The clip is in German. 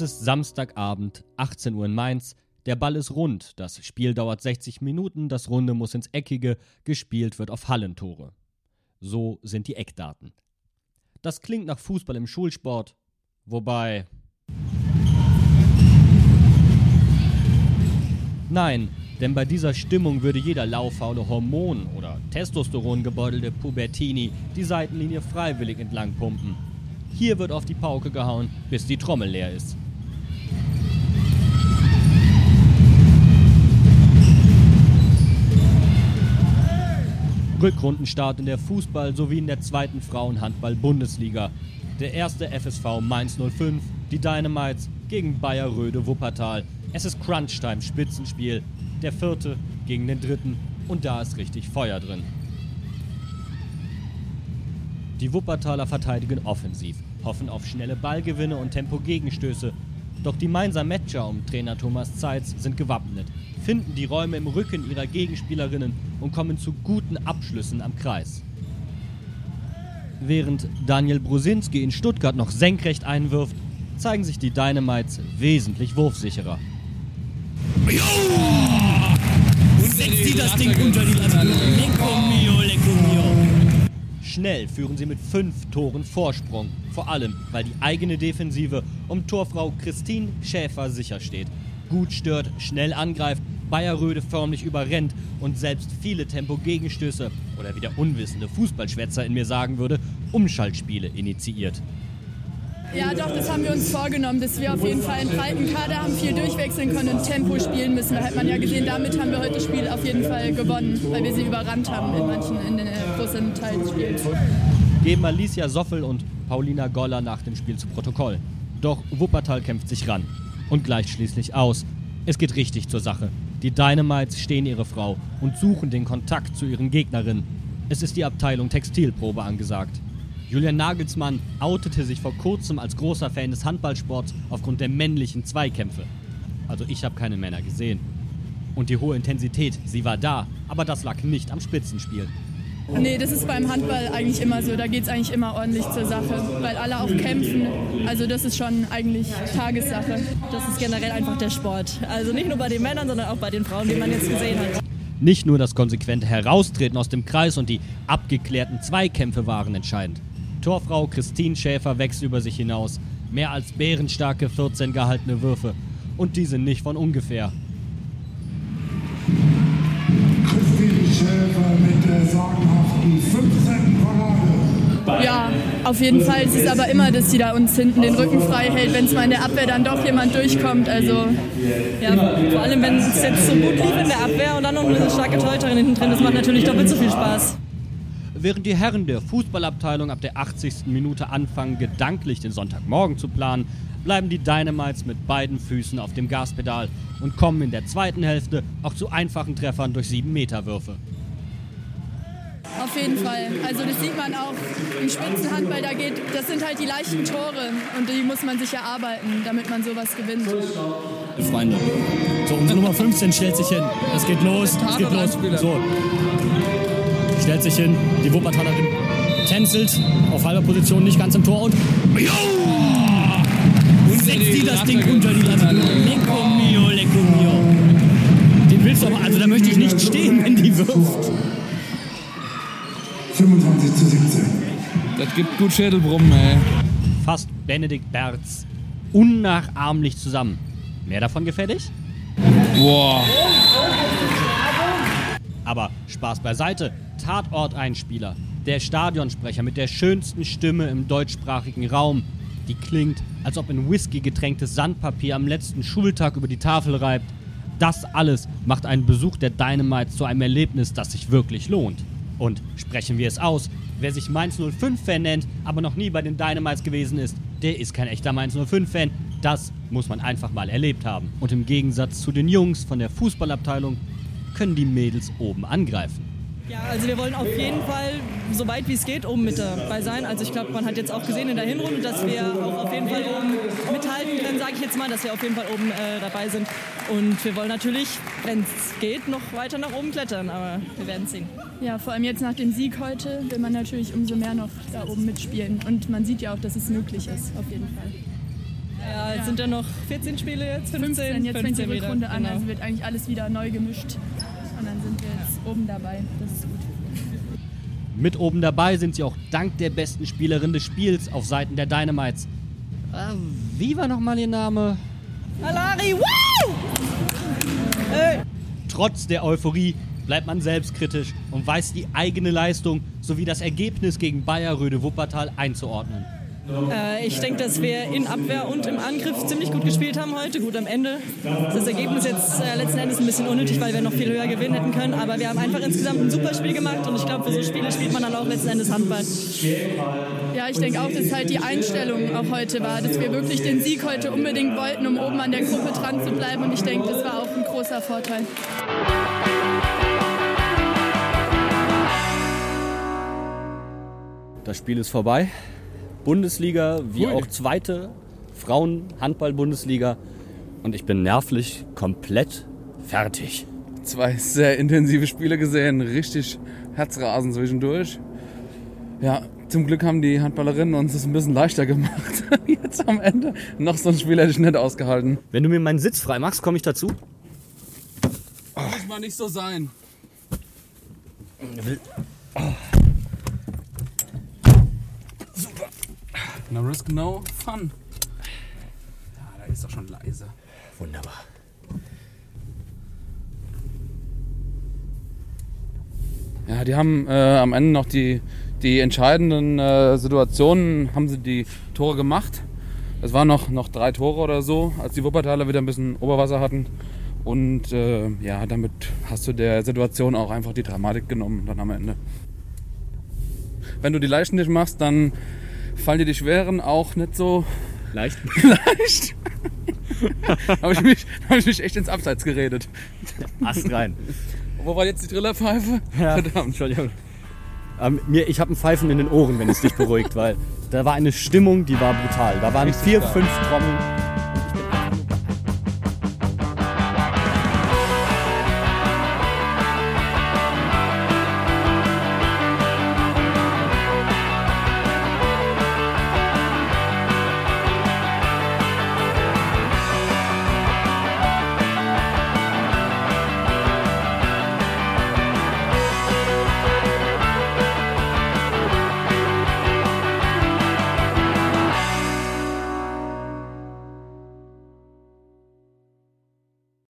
ist Samstagabend, 18 Uhr in Mainz. Der Ball ist rund, das Spiel dauert 60 Minuten, das Runde muss ins Eckige, gespielt wird auf Hallentore. So sind die Eckdaten. Das klingt nach Fußball im Schulsport, wobei. Nein, denn bei dieser Stimmung würde jeder lauffaule Hormon- oder Testosterongebeutelte Pubertini die Seitenlinie freiwillig entlang pumpen. Hier wird auf die Pauke gehauen, bis die Trommel leer ist. Rückrundenstart in der Fußball- sowie in der zweiten Frauenhandball-Bundesliga. Der erste FSV Mainz 05, die Dynamites gegen Bayer Röde Wuppertal. Es ist Crunchtime, Spitzenspiel. Der vierte gegen den dritten und da ist richtig Feuer drin. Die Wuppertaler verteidigen offensiv, hoffen auf schnelle Ballgewinne und Tempo-Gegenstöße. Doch die Mainzer Matcher um Trainer Thomas Zeitz sind gewappnet, finden die Räume im Rücken ihrer Gegenspielerinnen und kommen zu guten Abschlüssen am Kreis. Während Daniel Brusinski in Stuttgart noch senkrecht einwirft, zeigen sich die Dynamites wesentlich wurfsicherer. Setzt sie das Ding unter die Latte. Lecco mio. Schnell führen sie mit fünf Toren Vorsprung. Vor allem, weil die eigene Defensive um Torfrau Christine Schäfer sicher steht. Gut stört, schnell angreift, Bayerröde förmlich überrennt und selbst viele Tempo-Gegenstöße oder wie der unwissende Fußballschwätzer in mir sagen würde, Umschaltspiele initiiert. Ja, doch, das haben wir uns vorgenommen, dass wir auf jeden Fall einen breiten Kader haben, viel durchwechseln können und Tempo spielen müssen. Da hat man ja gesehen, damit haben wir heute das Spiel auf jeden Fall gewonnen, weil wir sie überrannt haben in manchen, in den äh, großen Teil des Spiels. Geben Alicia Soffel und Paulina Goller nach dem Spiel zu Protokoll. Doch Wuppertal kämpft sich ran und gleicht schließlich aus. Es geht richtig zur Sache. Die Dynamites stehen ihre Frau und suchen den Kontakt zu ihren Gegnerinnen. Es ist die Abteilung Textilprobe angesagt. Julian Nagelsmann outete sich vor kurzem als großer Fan des Handballsports aufgrund der männlichen Zweikämpfe. Also ich habe keine Männer gesehen. Und die hohe Intensität, sie war da, aber das lag nicht am Spitzenspiel. Nee, das ist beim Handball eigentlich immer so. Da geht es eigentlich immer ordentlich zur Sache, weil alle auch kämpfen. Also das ist schon eigentlich Tagessache. Das ist generell einfach der Sport. Also nicht nur bei den Männern, sondern auch bei den Frauen, die man jetzt gesehen hat. Nicht nur das konsequente Heraustreten aus dem Kreis und die abgeklärten Zweikämpfe waren entscheidend. Torfrau Christine Schäfer wächst über sich hinaus. Mehr als bärenstarke 14 gehaltene Würfe. Und die sind nicht von ungefähr. Christine Schäfer mit der sagenhaften 15. Parade. Ja, auf jeden Fall. Es ist aber immer, dass sie da uns hinten den Rücken frei hält, wenn es mal in der Abwehr dann doch jemand durchkommt. Also Ja, vor allem wenn es jetzt so gut lief in der Abwehr und dann noch eine starke Torhüterin hinten drin, das macht natürlich doppelt so viel Spaß. Während die Herren der Fußballabteilung ab der 80. Minute anfangen, gedanklich den Sonntagmorgen zu planen, bleiben die Dynamites mit beiden Füßen auf dem Gaspedal und kommen in der zweiten Hälfte auch zu einfachen Treffern durch 7-Meter-Würfe. auf jeden Fall. Also das sieht man auch im Spitzenhandball. Da geht, das sind halt die leichten Tore und die muss man sich erarbeiten, damit man sowas gewinnt. Freunde. So, unsere Nummer 15 stellt sich hin. Es geht los, es geht los. So. Stellt sich hin, die Wuppertalerin tänzelt auf halber Position, nicht ganz im Tor und. Und setzt die das Ding unter die Latte. Lecco mio, lecco mio. Den willst du aber, also da möchte ich nicht stehen, wenn die wirft. 25 zu 17. Das gibt gut Schädelbrummen, ey. Fasst Benedikt Berz unnachahmlich zusammen. Mehr davon gefällig? Boah. Aber Spaß beiseite. Tatorteinspieler. Der Stadionsprecher mit der schönsten Stimme im deutschsprachigen Raum. Die klingt, als ob in Whisky getränktes Sandpapier am letzten Schultag über die Tafel reibt. Das alles macht einen Besuch der Dynamites zu einem Erlebnis, das sich wirklich lohnt. Und sprechen wir es aus, wer sich Mainz 05-Fan nennt, aber noch nie bei den Dynamites gewesen ist, der ist kein echter Mainz 05-Fan. Das muss man einfach mal erlebt haben. Und im Gegensatz zu den Jungs von der Fußballabteilung können die Mädels oben angreifen. Ja, also wir wollen auf jeden Fall, so weit wie es geht, oben mit dabei sein. Also ich glaube, man hat jetzt auch gesehen in der Hinrunde, dass wir auch auf jeden Fall oben mithalten können, sage ich jetzt mal, dass wir auf jeden Fall oben äh, dabei sind. Und wir wollen natürlich, wenn es geht, noch weiter nach oben klettern, aber wir werden sehen. Ja, vor allem jetzt nach dem Sieg heute will man natürlich umso mehr noch da oben mitspielen. Und man sieht ja auch, dass es möglich ist, auf jeden Fall. Ja, jetzt sind ja noch 14 Spiele jetzt, 15, 15, jetzt fängt die 15 wieder, Rückrunde an, genau. also wird eigentlich alles wieder neu gemischt. Und dann sind wir jetzt oben dabei. Das ist gut. Mit oben dabei sind sie auch dank der besten Spielerin des Spiels auf Seiten der Dynamites. Äh, wie war nochmal ihr Name? Alari! Ey. Trotz der Euphorie bleibt man selbstkritisch und weiß die eigene Leistung sowie das Ergebnis gegen Bayer Röde Wuppertal einzuordnen. Äh, ich denke, dass wir in Abwehr und im Angriff ziemlich gut gespielt haben heute. Gut, am Ende ist das Ergebnis jetzt äh, letzten Endes ein bisschen unnötig, weil wir noch viel höher gewinnen hätten können. Aber wir haben einfach insgesamt ein super Spiel gemacht und ich glaube, für so Spiele spielt man dann auch letzten Endes Handball. Ja, ich denke auch, dass halt die Einstellung auch heute war, dass wir wirklich den Sieg heute unbedingt wollten, um oben an der Gruppe dran zu bleiben. Und ich denke, das war auch ein großer Vorteil. Das Spiel ist vorbei. Bundesliga, wie Ui. auch zweite Frauen-Handball-Bundesliga. Und ich bin nervlich komplett fertig. Zwei sehr intensive Spiele gesehen, richtig Herzrasen zwischendurch. Ja, zum Glück haben die Handballerinnen uns das ein bisschen leichter gemacht. Jetzt am Ende. Noch so ein Spiel hätte ich nicht ausgehalten. Wenn du mir meinen Sitz frei machst, komme ich dazu. Muss mal nicht so sein. Super. No risk, no fun. Ja, da ist doch schon leise. Wunderbar. Ja, die haben äh, am Ende noch die, die entscheidenden äh, Situationen, haben sie die Tore gemacht. Es waren noch, noch drei Tore oder so, als die Wuppertaler wieder ein bisschen Oberwasser hatten. Und äh, ja, damit hast du der Situation auch einfach die Dramatik genommen dann am Ende. Wenn du die Leichten nicht machst, dann fallen dir die Schweren auch nicht so Leicht. leicht. habe ich, mich- hab ich mich echt ins Abseits geredet. Ast rein. Wo war jetzt die Trillerpfeife? Ja, Verdammt. Entschuldigung. Ähm, mir, ich habe ein Pfeifen in den Ohren, wenn es dich beruhigt, weil da war eine Stimmung, die war brutal. Da waren vier, fünf Trommeln